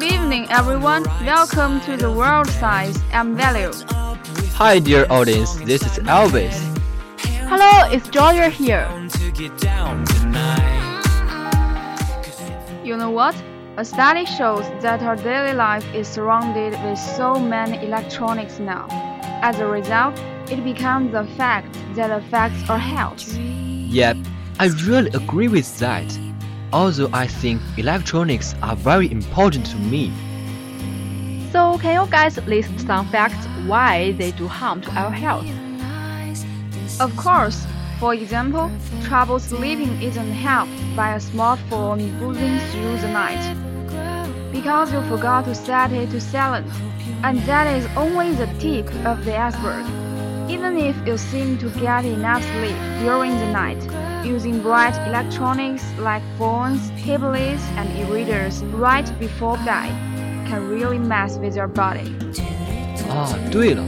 Good evening, everyone. Welcome to the World Size and Value. Hi, dear audience. This is Elvis. Hello, it's Georgia here. You know what? A study shows that our daily life is surrounded with so many electronics now. As a result, it becomes a fact that affects our health. Yep, I really agree with that. Although I think electronics are very important to me. So, can you guys list some facts why they do harm to our health? Of course, for example, trouble sleeping isn't helped by a smartphone buzzing through the night. Because you forgot to set it to silent, and that is only the tip of the iceberg. Even if you seem to get enough sleep during the night, using bright electronics like phones, tablets, and e-readers right before bed can really mess with your body. 啊，对了，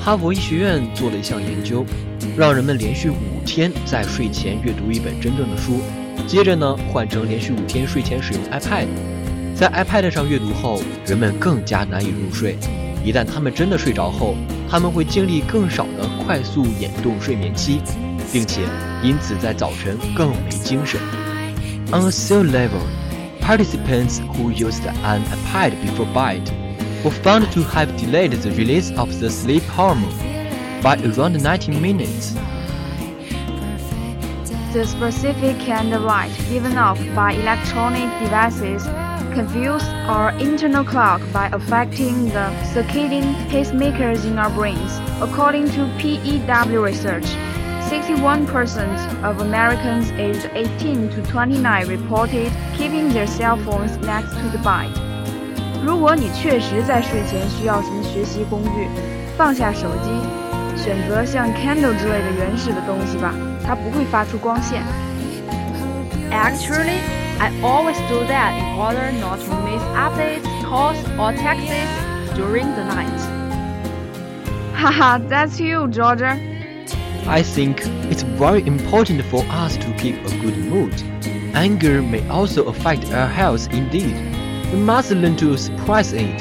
哈佛医学院做了一项研究，让人们连续五 天在睡前阅读一本真正的书，接着呢换成连续五天睡前使用 iPad。在 iPad 上阅读后，人们更加难以入睡。一旦他们真的睡着后，他们会经历更少的快速眼动睡眠期，并且因此在早晨更没精神。On a cell level, participants who used an iPad before bed were found to have delayed the release of the sleep hormone by around 90 minutes. The specific kind of light given off by electronic devices confuse our internal clock by affecting the circadian pacemakers in our brains. According to PEW research, 61% of Americans aged 18 to 29 reported keeping their cell phones next to the bed. 如果你确实在睡前需要什么学习工具，放下手机，选择像 Kindle 之类的原始的东西吧， 它不会发出光线。 Actually, I always do that in order not to miss updates, calls, or texts during the night. Haha, that's you, Georgia. I think it's very important for us to keep a good mood. Anger may also affect our health indeed. We must learn to suppress it.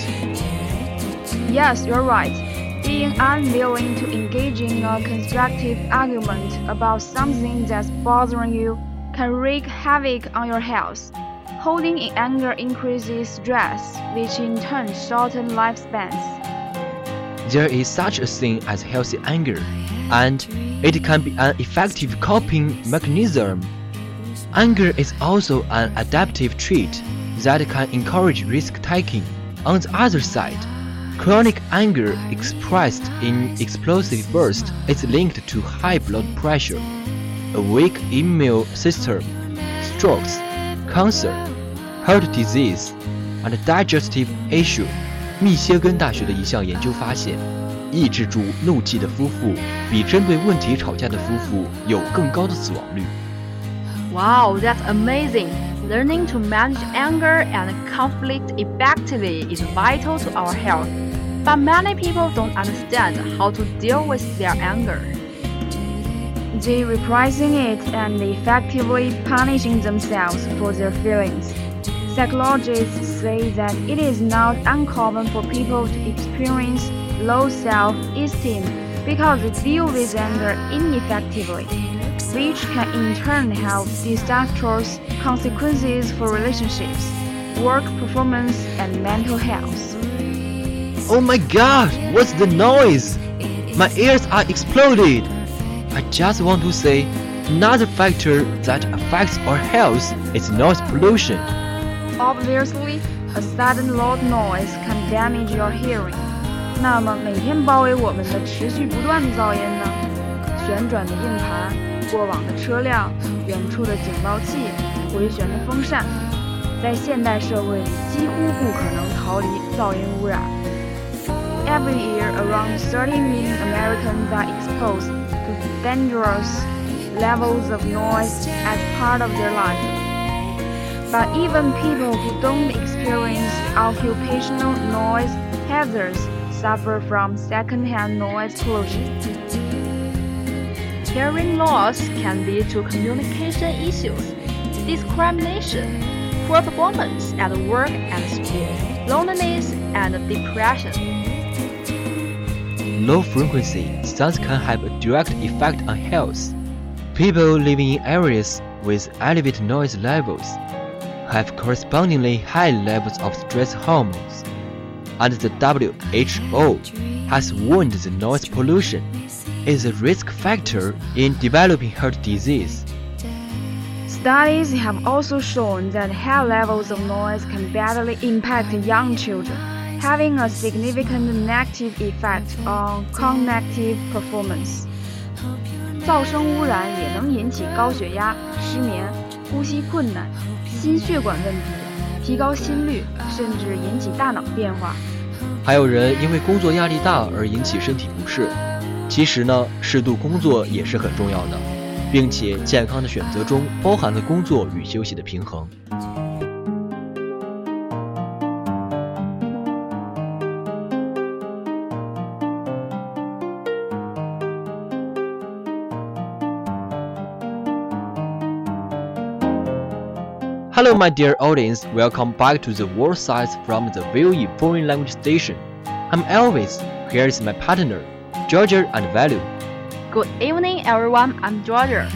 Yes, you're right. Being unwilling to engage in a constructive argument about something that's bothering you can wreak havoc on your health. Holding in anger increases stress, which in turn shortens lifespans. There is such a thing as healthy anger, and it can be an effective coping mechanism. Anger is also an adaptive trait that can encourage risk taking. On the other side, chronic anger expressed in explosive bursts is linked to high blood pressure, a weak immune system, strokes, cancer, heart disease, and digestive issue. 密歇根大学的一项研究发现，抑制住怒气的夫妇比针对问题吵架的夫妇有更高的死亡率。 Wow, that's amazing! Learning to manage anger and conflict effectively is vital to our health. But many people don't understand how to deal with their anger. They repressing it and effectively punishing themselves for their feelings. Psychologists say that it is not uncommon for people to experience low self-esteem because they deal with anger ineffectively, which can in turn have disastrous consequences for relationships, work performance, and mental health. Oh my god, what's the noise? My ears are exploded. I just want to say another factor that affects our health is noise pollution. Obviously, a sudden loud noise can damage your hearing. 那么每天包围我们的持续不断的噪音呢？旋转的硬盘、过往的车辆、远处的警报器、 回旋的风扇，在现代社会里几乎不可能逃离噪音污染。Every year, around 30 million Americans are exposed to dangerous levels of noise as part of their life. But even people who don't experience occupational noise hazards suffer from secondhand noise pollution. Hearing loss can lead to communication issues, discrimination, poor performance at work and school, loneliness, and depression. Low frequency sounds can have a direct effect on health. People living in areas with elevated noise levels have correspondingly high levels of stress hormones, and the WHO has warned that noise pollution is a risk factor in developing heart disease. Studies have also shown that high levels of noise can badly impact young children, having a significant negative effect on cognitive performance. 噪声污染也能引起高血压、失眠、呼吸困难、心血管问题，提高心率，甚至引起大脑变化。还有人因为工作压力大而引起身体不适。其实呢，适度工作也是很重要的， 并且健康的选择中包含了工作与休息的平衡。Hello, my dear audience. Welcome back to the World Size from the VOE Foreign Language Station. I'm Elvis. Here is my partner, Georgia and Value. Good evening, everyone. I'm Georgia.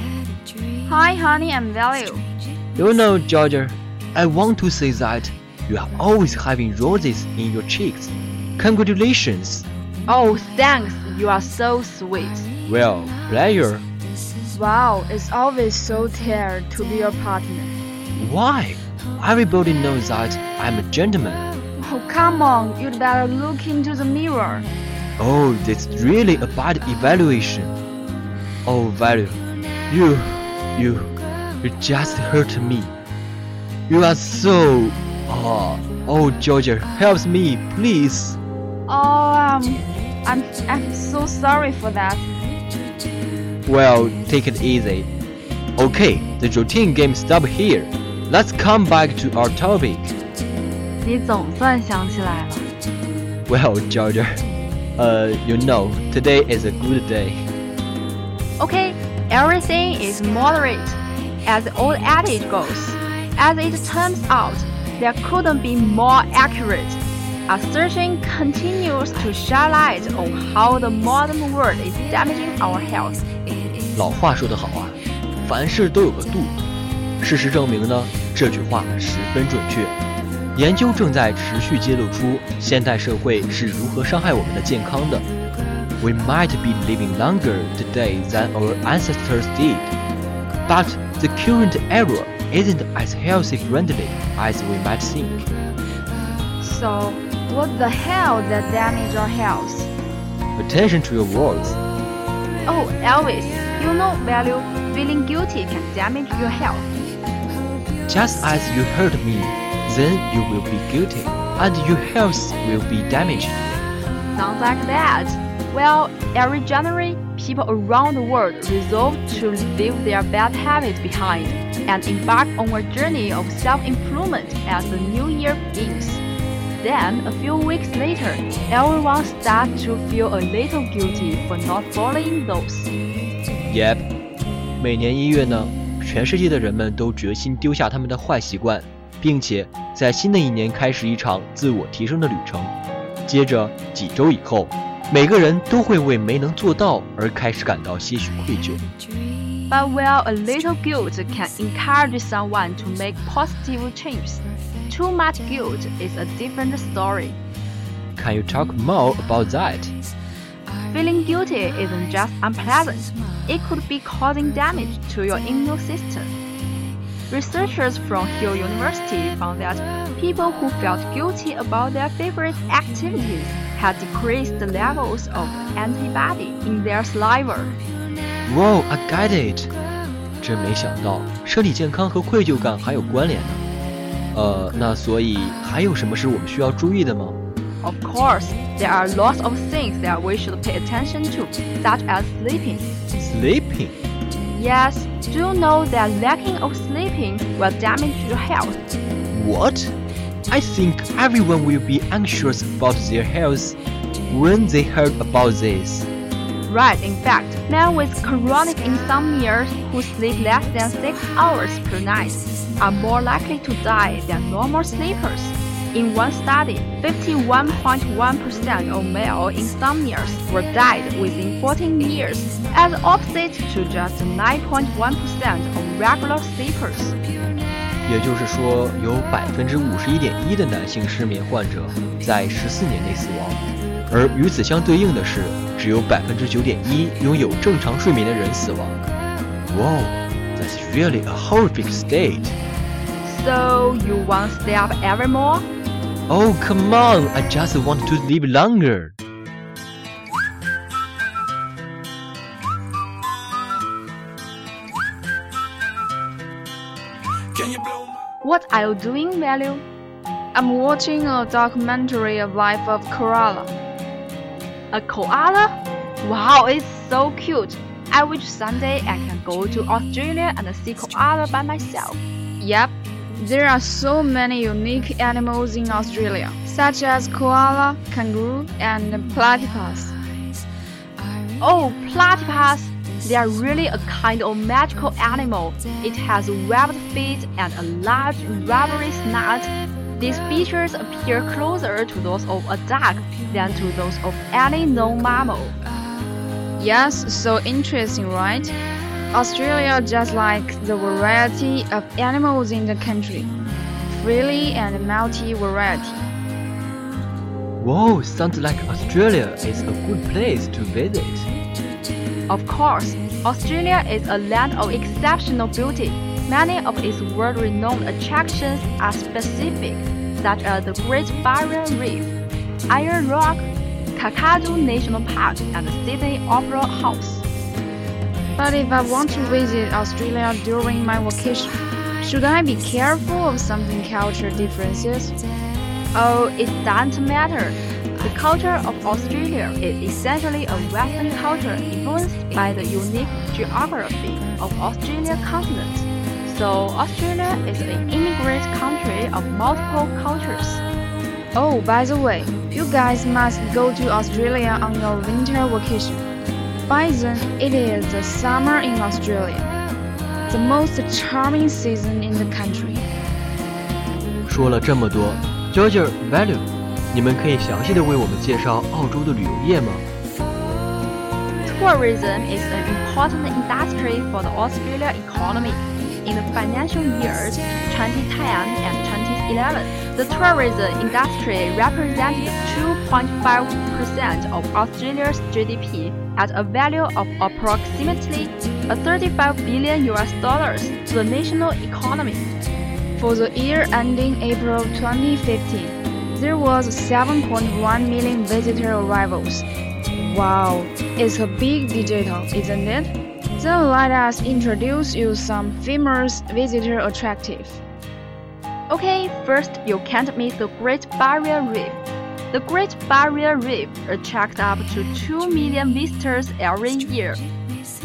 Hi, honey, I'm Value. You know, Georgia, I want to say that you are always having roses in your cheeks. Congratulations. Oh, thanks. You are so sweet. Well, pleasure. Wow, it's always so tired to be your partner. Why? Everybody knows that I'm a gentleman. Oh, come on, you'd better look into the mirror. Oh, that's really a bad evaluation. Oh, Value, you, you, you just hurt me. You are so. Oh, oh, Georgia, help me, please. Oh, um, I'm, I'm so sorry for that. Well, take it easy. Okay, the routine game stop here. Let's come back to our topic. 你总算想起来了。 Well, Georgia, uh, you know, today is a good day. Okay, everything is moderate, as the old adage goes. As it turns out, there couldn't be more accurate. Our searching continues to shed light on how the modern world is damaging our health. 老话说得好啊，凡事都有个度。事实证明呢，这句话十分准确。研究正在持续揭露出现代社会是如何伤害我们的健康的。 We might be living longer today than our ancestors did, but the current era isn't as healthy friendly as we might think. So, what the hell that damage our health? Attention to your words. Oh, Elvis, you know value feeling guilty can damage your health. Just as you hurt me, then you will be guilty, and your health will be damaged. Sounds like that. Well, every January, people around the world resolve to leave their bad habits behind and embark on a journey of self-improvement as the new year begins. Then, a few weeks later, everyone starts to feel a little guilty for not following those. Yep，每年一月呢，全世界的人们都决心丢下他们的坏习惯，并且在新的一年开始一场自我提升的旅程。接着几周以后， 每个人都会为没能做到而开始感到些许愧疚。But while a little guilt can encourage someone to make positive changes, too much guilt is a different story. Can you talk more about that? Feeling guilty isn't just unpleasant, it could be causing damage to your immune system. Researchers from Hull University found that people who felt guilty about their favorite activities had decreased the levels of antibody in their saliva. Wow, I get it！真没想到身体健康和愧疚感还有关联呢。呃，那所以还有什么是我们需要注意的吗？Of course, there are lots of things that we should pay attention to, such as sleeping. Sleeping? Yes, do you know that lacking of sleeping will damage your health? What? I think everyone will be anxious about their health when they heard about this. Right, in fact, men with chronic insomnia who sleep less than 6 hours per night are more likely to die than normal sleepers. In one study, 51.1% of male insomnias were died within 14 years, as opposite to just 9.1% of regular sleepers. 也就是说，有百分之五十一点一的男性失眠患者在十四年内死亡，而与此相对应的是，只有百分之九点一拥有正常睡眠的人死亡。Wow, that's really a horrific state. So you want to stay up ever more? Oh, come on, I just want to live longer. What are you doing, Value? I'm watching a documentary of life of koala. A koala? Wow, it's so cute. I wish someday I can go to Australia and see koala by myself. Yep, there are so many unique animals in Australia, such as koala, kangaroo, and platypus. Oh, platypus! They are really a kind of magical animal. It has webbed feet and a large rubbery snout. These features appear closer to those of a duck than to those of any known mammal. Yes, so interesting, right? Australia just like the variety of animals in the country. Freely and multi-variety. Whoa, sounds like Australia is a good place to visit. Of course, Australia is a land of exceptional beauty. Many of its world-renowned attractions are specific, such as the Great Barrier Reef, Ayers Rock, Kakadu National Park, and the Sydney Opera House. But if I want to visit Australia during my vacation, should I be careful of something culture differences? Oh, it doesn't matter. The culture of Australia is essentially a Western culture influenced by the unique geography of Australia continent. So Australia is an immigrant country of multiple cultures. Oh, by the way, you guys must go to Australia on your winter vacation. By then, it is the summer in Australia, the most charming season in the country. 说了这么多，George Value， 你们可以详细的为我们介绍澳洲的旅游业吗？ Tourism is an important industry for the Australia economy. In the financial years 2010 and 2011, the tourism industry represented 2.5% of Australia's GDP at a value of approximately 35 billion US dollars to the national economy. For the year ending April 2015, there was 7.1 million visitor arrivals. Wow, it's a big digital, isn't it? Then let us introduce you some famous visitor attractive. Okay, first you can't miss the Great Barrier Reef. The Great Barrier Reef attracts up to 2 million visitors every year.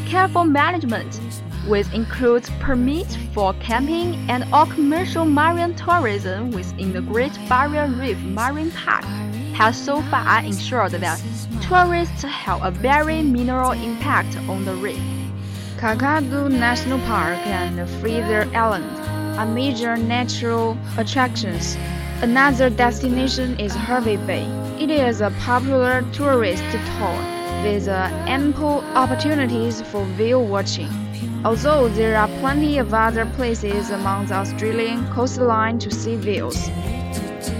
Careful management, which includes permits for camping and all commercial marine tourism within the Great Barrier Reef Marine Park, has so far ensured that tourists have a very minimal impact on the reef. Kakadu National Park and Fraser Island are major natural attractions. Another destination is Hervey Bay. It is a popular tourist tour with ample opportunities for whale watching. Although there are plenty of other places along the Australian coastline to see views.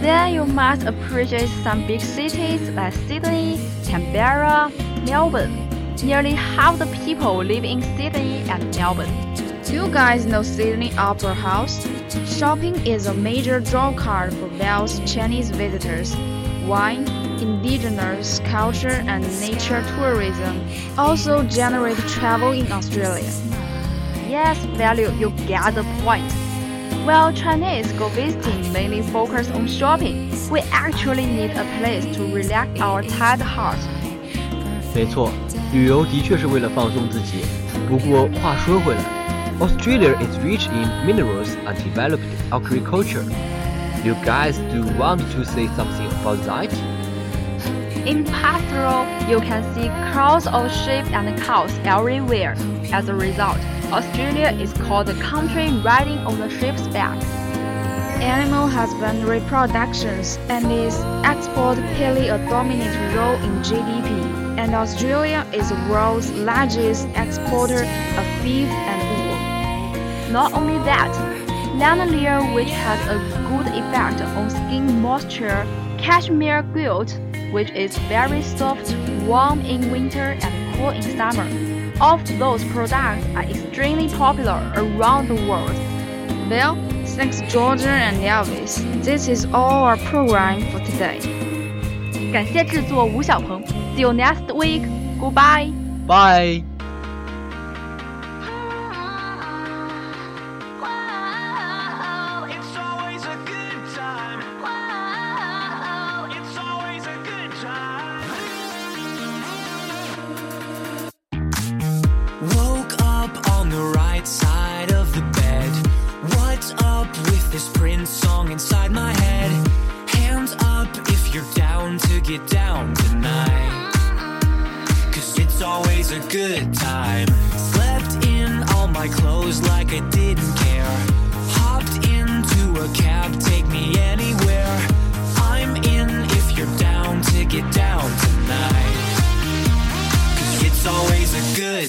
Then you must appreciate some big cities like Sydney, Canberra, Melbourne. Nearly half the people live in Sydney and Melbourne. Do you guys know Sydney Opera House? Shopping is a major draw card for Wales Chinese visitors. Wine, indigenous culture, and nature tourism also generate travel in Australia. Yes, value, you get the point. While Chinese go visiting mainly focus on shopping, we actually need a place to relax our tired heart. 没错，旅游的确是为了放松自己。不过话说回来，Australia is rich in minerals and developed agriculture. You guys do want to say something about that? In pastoral, you can see crowds of sheep and cows everywhere. As a result, Australia is called the country riding on the sheep's back. Animal husbandry productions and its export play a dominant role in GDP, and Australia is the world's largest exporter of beef and wool. Not only that, lanolin, which has a good effect on skin moisture, cashmere quilt, which is very soft, warm in winter and cool in summer. All of those products are extremely popular around the world. Well, thanks Georgia and Elvis. This is all our program for today. 感谢制作吴小鹏。See you next week. Goodbye. Bye.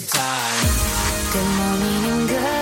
Time. Good morning and good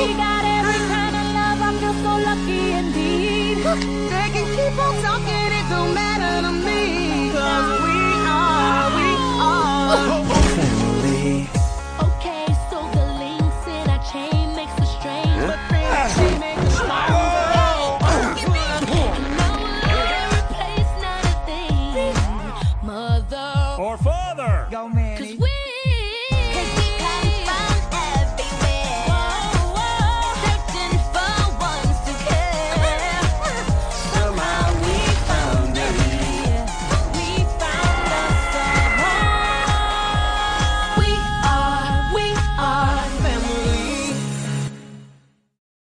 We got every kind of love, I feel so lucky indeed. They can keep on talking, it don't matter